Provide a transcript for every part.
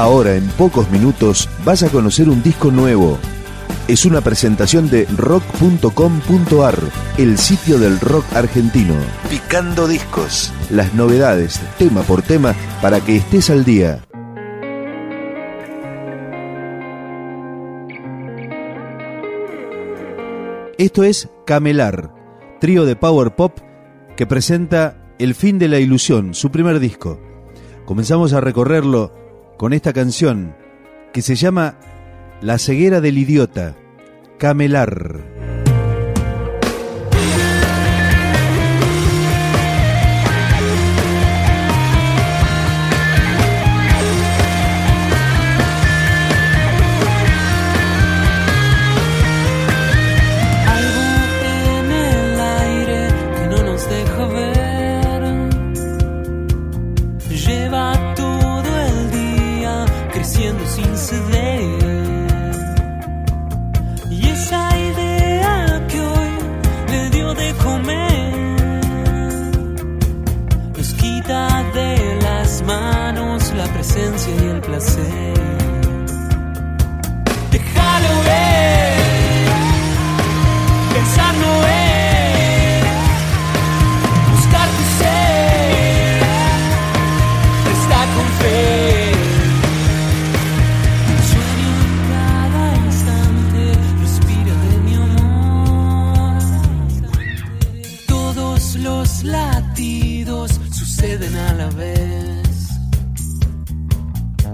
Ahora, en pocos minutos, vas a conocer un disco nuevo. Es una presentación de rock.com.ar, el sitio del rock argentino. Picando discos. Las novedades, tema por tema, para que estés al día. Esto es Camelar, trío de power pop que presenta El fin de la ilusión, su primer disco. Comenzamos a recorrerlo con esta canción que se llama La ceguera del idiota, Camelar. y el placer. Déjalo ver, pensar no es, buscar tu ser, está con fe. Un sueño en cada instante, respira de mi amor. Todos los latidos suceden a la vez.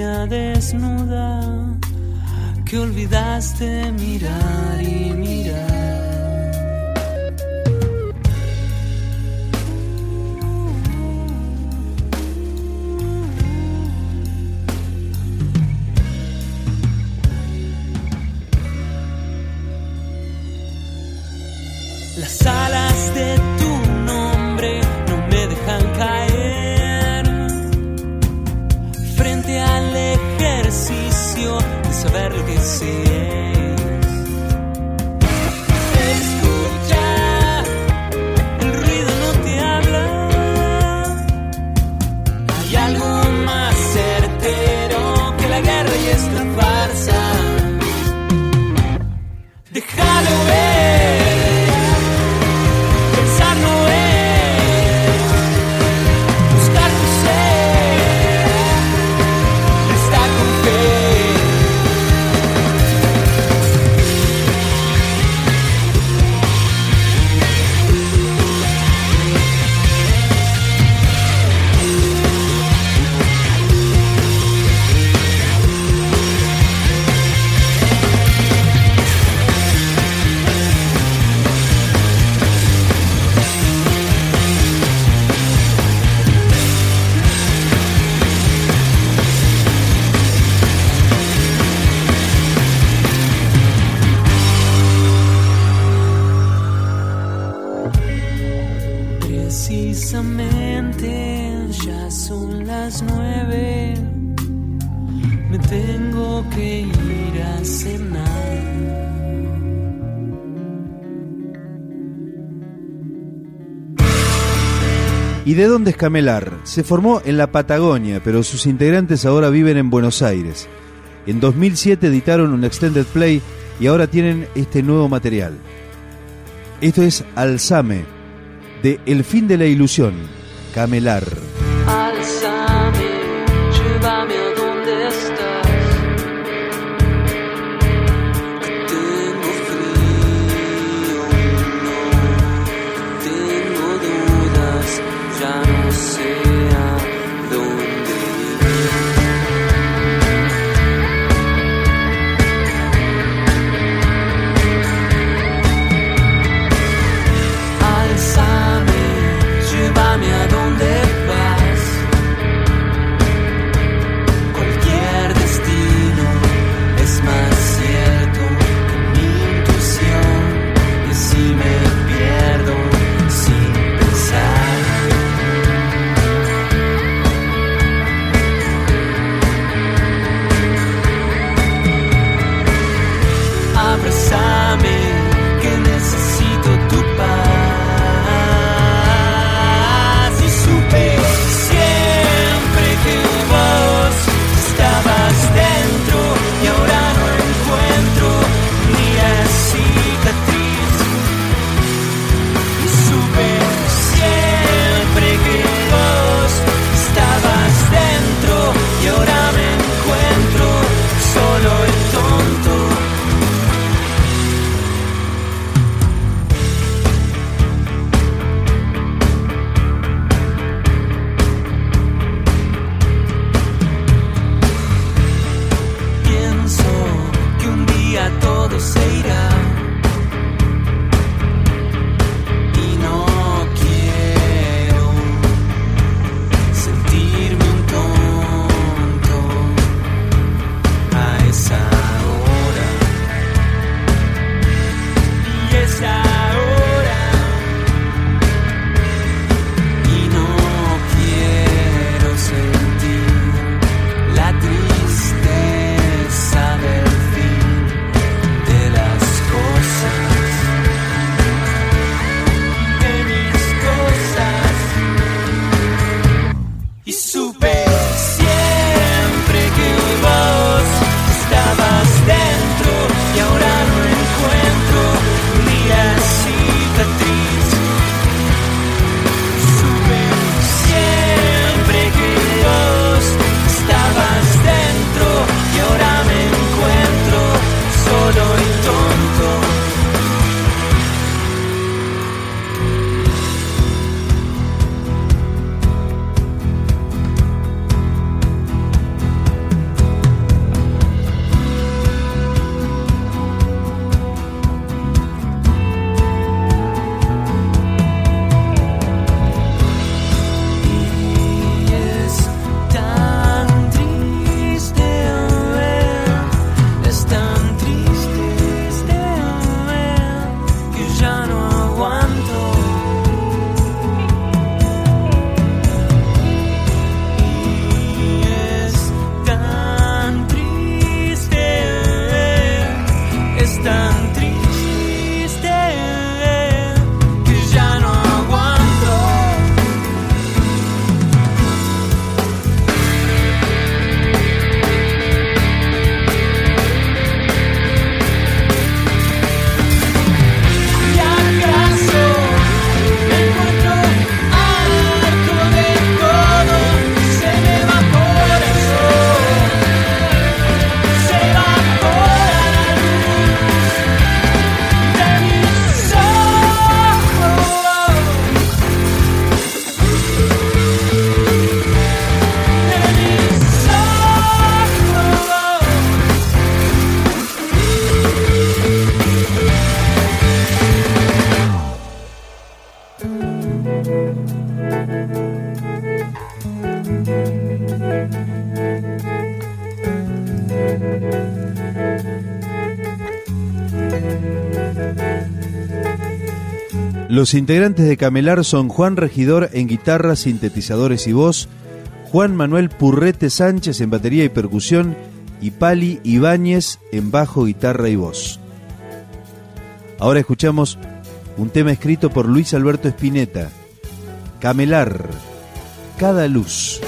desnuda, que olvidaste mirar y mirar. Las nueve, me tengo que ir a cenar. ¿Y de dónde es Camelar? Se formó en la Patagonia, pero sus integrantes ahora viven en Buenos Aires. En 2007 editaron un extended play y ahora tienen este nuevo material. Esto es Alzame, de El fin de la ilusión, Camelar. Alzame, Los integrantes de Camelar son Juan Regidor en guitarra, sintetizadores y voz, Juan Manuel Purrete Sánchez en batería y percusión y Pali Ibáñez en bajo, guitarra y voz. Ahora escuchamos un tema escrito por Luis Alberto Spinetta, Camelar, Cada Luz.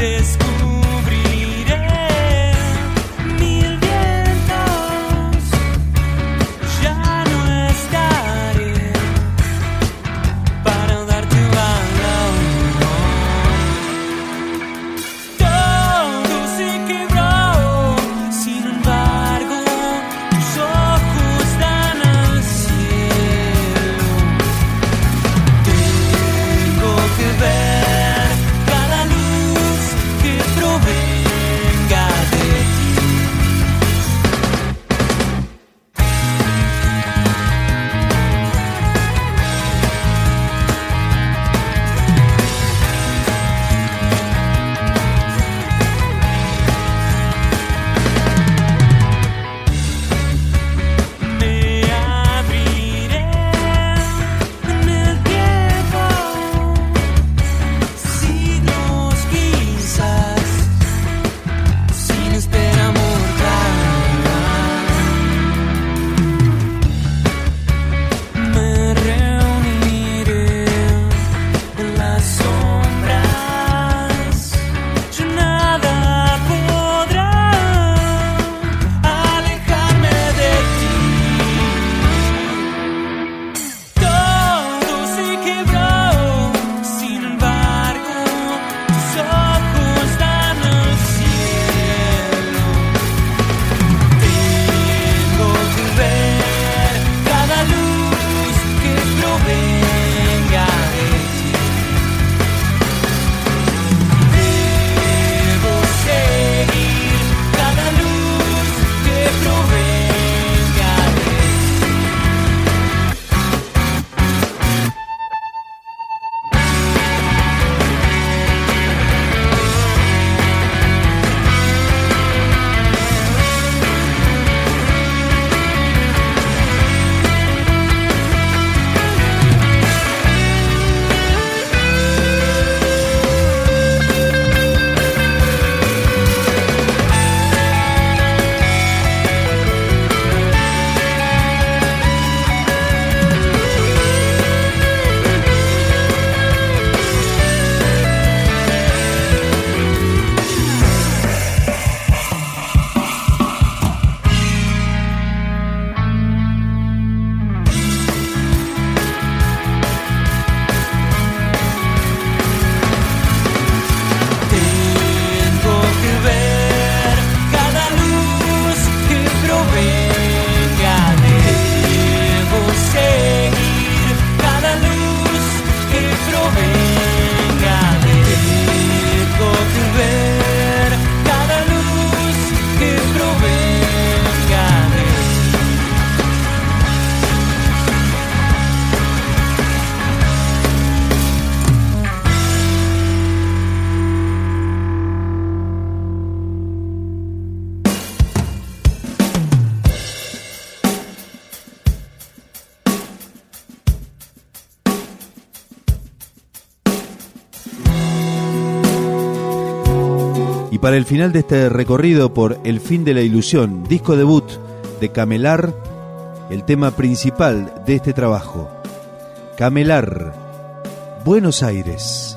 descubrir. para el final de este recorrido por El fin de la ilusión, disco debut de Camelar, el tema principal de este trabajo. Camelar, Buenos Aires.